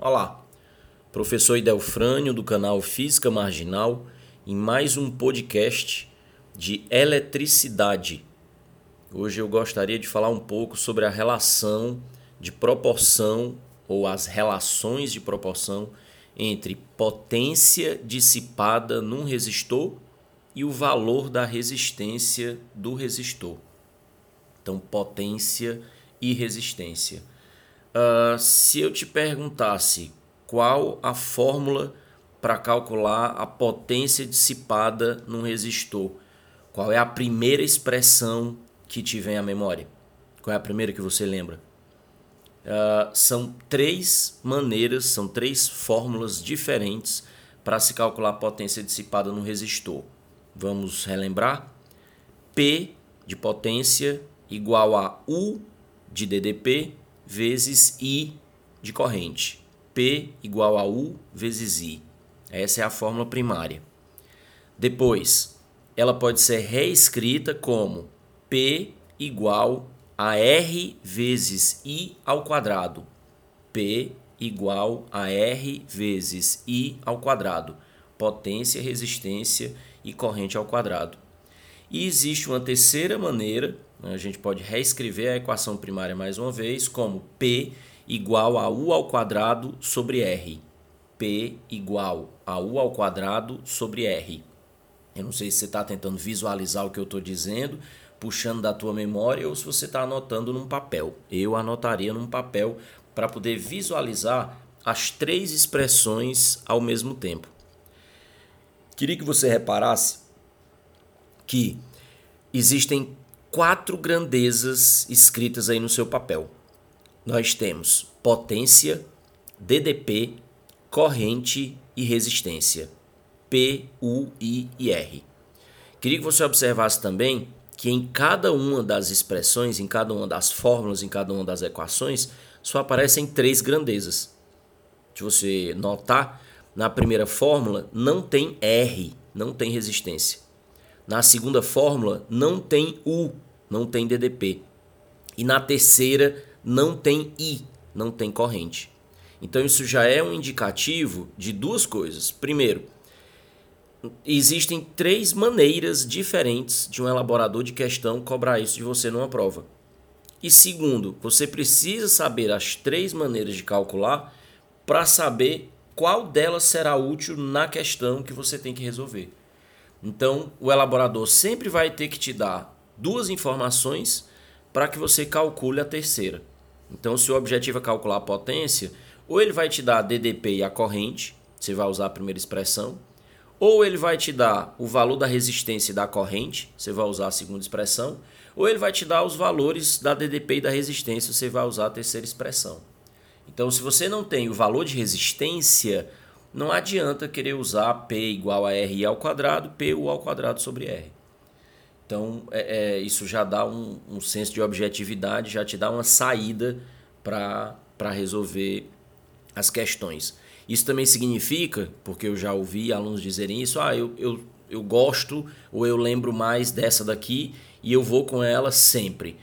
Olá, professor Idelfrânio do canal Física Marginal em mais um podcast de eletricidade. Hoje eu gostaria de falar um pouco sobre a relação de proporção ou as relações de proporção entre potência dissipada num resistor e o valor da resistência do resistor. Então, potência e resistência. Uh, se eu te perguntasse qual a fórmula para calcular a potência dissipada num resistor, qual é a primeira expressão que te vem à memória? Qual é a primeira que você lembra? Uh, são três maneiras, são três fórmulas diferentes para se calcular a potência dissipada no resistor. Vamos relembrar? P de potência igual a U de DDP vezes I de corrente. P igual a U vezes I. Essa é a fórmula primária. Depois, ela pode ser reescrita como P igual a R vezes I ao quadrado. P igual a R vezes I ao quadrado. Potência, resistência e corrente ao quadrado. E existe uma terceira maneira né? A gente pode reescrever a equação primária mais uma vez como P igual a U ao quadrado sobre R. P igual a U ao quadrado sobre R. Eu não sei se você está tentando visualizar o que eu estou dizendo, puxando da tua memória, ou se você está anotando num papel. Eu anotaria num papel para poder visualizar as três expressões ao mesmo tempo. Queria que você reparasse que existem quatro grandezas escritas aí no seu papel. Nós temos potência, DDP, corrente e resistência. P, U, I e R. Queria que você observasse também que em cada uma das expressões, em cada uma das fórmulas, em cada uma das equações, só aparecem três grandezas. Se você notar, na primeira fórmula não tem R, não tem resistência. Na segunda fórmula não tem U, não tem DDP. E na terceira não tem I, não tem corrente. Então isso já é um indicativo de duas coisas. Primeiro, existem três maneiras diferentes de um elaborador de questão cobrar isso de você numa prova. E segundo, você precisa saber as três maneiras de calcular para saber qual delas será útil na questão que você tem que resolver. Então, o elaborador sempre vai ter que te dar duas informações para que você calcule a terceira. Então, se o objetivo é calcular a potência, ou ele vai te dar a DDP e a corrente, você vai usar a primeira expressão, ou ele vai te dar o valor da resistência da corrente, você vai usar a segunda expressão, ou ele vai te dar os valores da DDP e da resistência, você vai usar a terceira expressão. Então, se você não tem o valor de resistência, não adianta querer usar P igual a RI ao quadrado, P U ao quadrado sobre R. Então, é, é, isso já dá um, um, senso de objetividade, já te dá uma saída para resolver as questões. Isso também significa, porque eu já ouvi alunos dizerem isso, ah, eu, eu, eu gosto ou eu lembro mais dessa daqui e eu vou com ela sempre.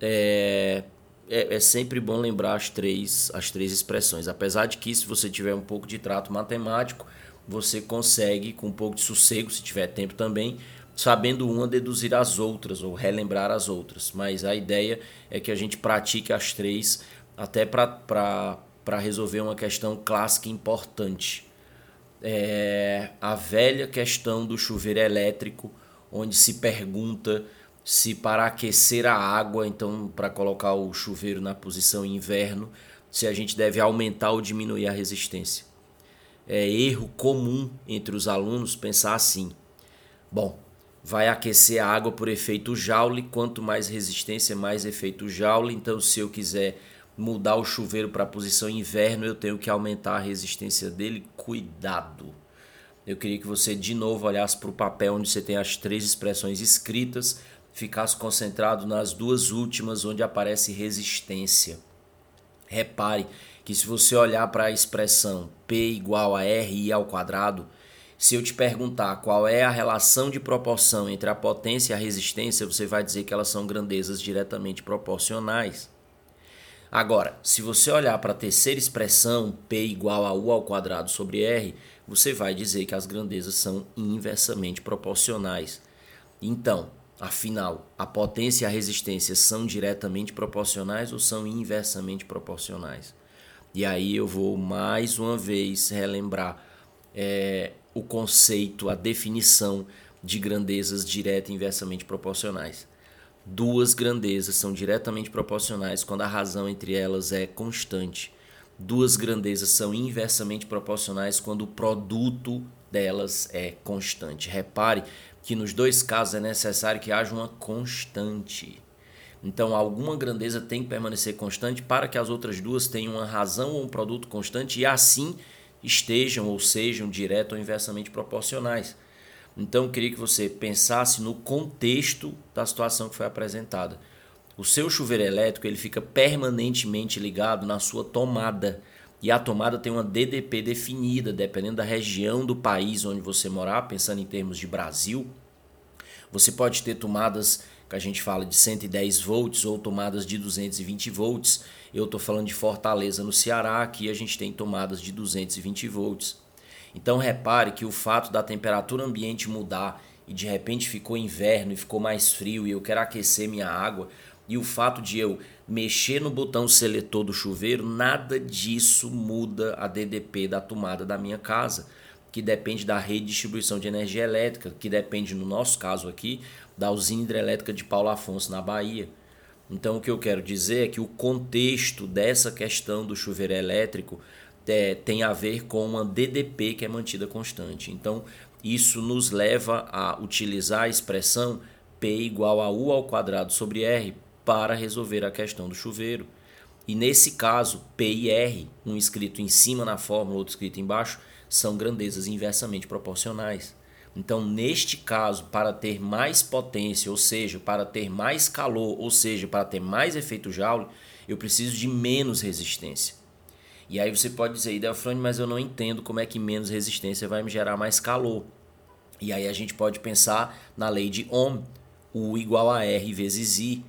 É, é, é, sempre bom lembrar as três, as três expressões. Apesar de que, se você tiver um pouco de trato matemático, você consegue, com um pouco de sossego, se tiver tempo também, sabendo uma, deduzir as outras ou relembrar as outras. Mas a ideia é que a gente pratique as três até para resolver uma questão clássica importante. É a velha questão do chuveiro elétrico, onde se pergunta se para aquecer a água, então para colocar o chuveiro na posição inverno, se a gente deve aumentar ou diminuir a resistência. É erro comum entre os alunos pensar assim: bom, vai aquecer a água por efeito Joule, quanto mais resistência, mais efeito Joule, então se eu quiser mudar o chuveiro para a posição inverno, eu tenho que aumentar a resistência dele. Cuidado! Eu queria que você de novo olhasse para o papel onde você tem as três expressões escritas ficasse concentrado nas duas últimas onde aparece resistência. Repare que se você olhar para a expressão P igual a RI ao quadrado, se eu te perguntar qual é a relação de proporção entre a potência e a resistência, você vai dizer que elas são grandezas diretamente proporcionais. Agora, se você olhar para a terceira expressão, P igual a U ao quadrado sobre R, você vai dizer que as grandezas são inversamente proporcionais. Então, afinal, a potência e a resistência são diretamente proporcionais ou são inversamente proporcionais? E aí eu vou mais uma vez relembrar é, o conceito, a definição de grandezas direta e inversamente proporcionais. Duas grandezas são diretamente proporcionais quando a razão entre elas é constante. Duas grandezas são inversamente proporcionais quando o produto delas é constante. Repare que nos dois casos é necessário que haja uma constante. Então, alguma grandeza tem que permanecer constante para que as outras duas tenham uma razão ou um produto constante e assim estejam ou sejam direto ou inversamente proporcionais. Então, eu queria que você pensasse no contexto da situação que foi apresentada. O seu chuveiro elétrico ele fica permanentemente ligado na sua tomada. E a tomada tem uma DDP definida, dependendo da região do país onde você morar, pensando em termos de Brasil. Você pode ter tomadas que a gente fala de 110 volts ou tomadas de 220 volts. Eu estou falando de Fortaleza, no Ceará, aqui a gente tem tomadas de 220 volts. Então repare que o fato da temperatura ambiente mudar e de repente ficou inverno e ficou mais frio e eu quero aquecer minha água, e o fato de eu mexer no botão seletor do chuveiro, nada disso muda a DDP da tomada da minha casa, que depende da rede de distribuição de energia elétrica, que depende, no nosso caso aqui, da usina hidrelétrica de Paulo Afonso, na Bahia. Então, o que eu quero dizer é que o contexto dessa questão do chuveiro elétrico é, tem a ver com uma DDP que é mantida constante. Então, isso nos leva a utilizar a expressão P igual a U ao quadrado sobre R para resolver a questão do chuveiro. E nesse caso, P e R, um escrito em cima na fórmula, outro escrito embaixo, são grandezas inversamente proporcionais. Então, neste caso, para ter mais potência, ou seja, para ter mais calor, ou seja, para ter mais efeito Joule, eu preciso de menos resistência. E aí você pode dizer, Delfrone, mas eu não entendo como é que menos resistência vai me gerar mais calor. E aí a gente pode pensar na lei de Ohm, U igual a R vezes I.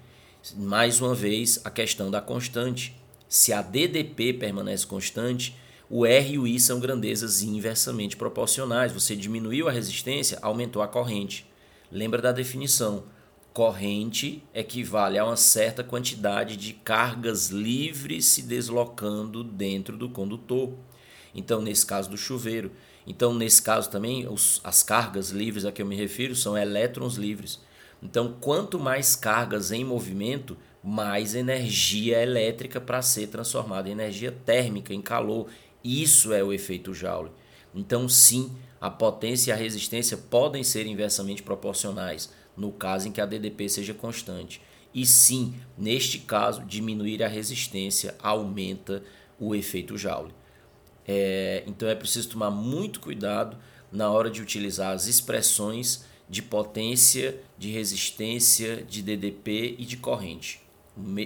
Mais uma vez, a questão da constante. Se a DDP permanece constante, o R e o I são grandezas inversamente proporcionais. Você diminuiu a resistência, aumentou a corrente. Lembra da definição corrente equivale a uma certa quantidade de cargas livres se deslocando dentro do condutor. Então, nesse caso do chuveiro. Então, nesse caso também, os, as cargas livres a que eu me refiro são elétrons livres. Então, quanto mais cargas em movimento, mais energia elétrica para ser transformada em energia térmica, em calor. Isso é o efeito Joule. Então, sim, a potência e a resistência podem ser inversamente proporcionais no caso em que a DDP seja constante. E sim, neste caso, diminuir a resistência aumenta o efeito Joule. É, então é preciso tomar muito cuidado na hora de utilizar as expressões de potência, de resistência, de DDP e de corrente.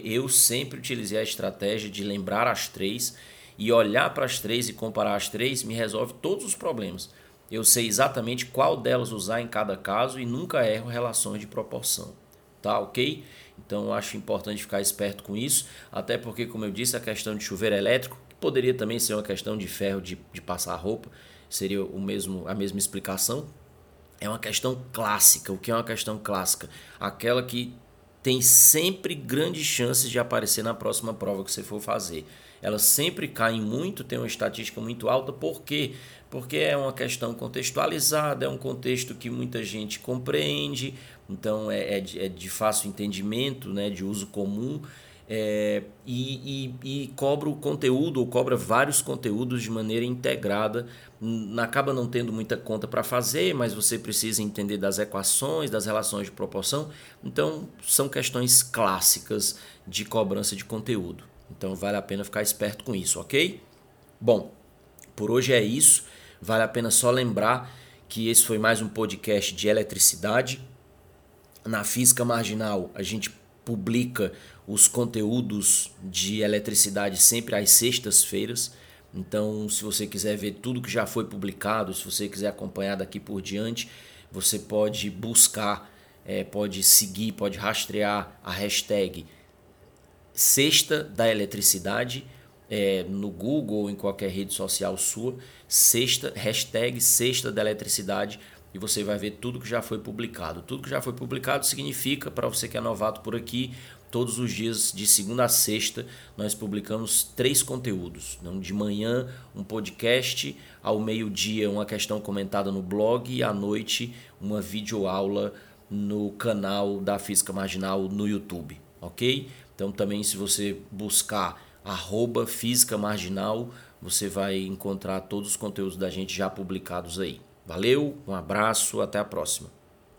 Eu sempre utilizei a estratégia de lembrar as três e olhar para as três e comparar as três me resolve todos os problemas eu sei exatamente qual delas usar em cada caso e nunca erro relações de proporção. Tá ok? Então acho importante ficar esperto com isso, até porque, como eu disse, a questão de chuveiro elétrico, que poderia também ser uma questão de ferro de, de passar roupa, seria o mesmo, a mesma explicação. É uma questão clássica. O que é uma questão clássica? Aquela que tem sempre grandes chances de aparecer na próxima prova que você for fazer. Elas sempre caem muito, tem uma estatística muito alta, por quê? porque é uma questão contextualizada, é um contexto que muita gente compreende, então é, é, de, é de, fácil entendimento, né, de uso comum, é, e, e, e, cobra o conteúdo, ou cobra vários conteúdos de maneira integrada, acaba não tendo muita conta para fazer, mas você precisa entender das equações, das relações de proporção, então são questões clássicas de cobrança de conteúdo. Então vale a pena ficar esperto com isso, ok? Bom, por hoje é isso. Vale a pena só lembrar que esse foi mais um podcast de eletricidade. Na Física Marginal, a gente publica os conteúdos de eletricidade sempre às sextas-feiras. Então, se você quiser ver tudo que já foi publicado, se você quiser acompanhar daqui por diante, você pode buscar, é, pode seguir, pode rastrear a hashtag Sexta da Eletricidade é, no Google ou em qualquer rede social sua, sexta, hashtag Sexta da Eletricidade e você vai ver tudo que já foi publicado. Tudo que já foi publicado significa, para você que é novato por aqui, todos os dias, de segunda a sexta, nós publicamos três conteúdos. Então, de manhã, um podcast, ao meio-dia, uma questão comentada no blog e à noite, uma videoaula no canal da Física Marginal no YouTube, ok? Então, também, se você buscar arroba Física Marginal, você vai encontrar todos os conteúdos da gente já publicados aí. Valeu, um abraço, até a próxima.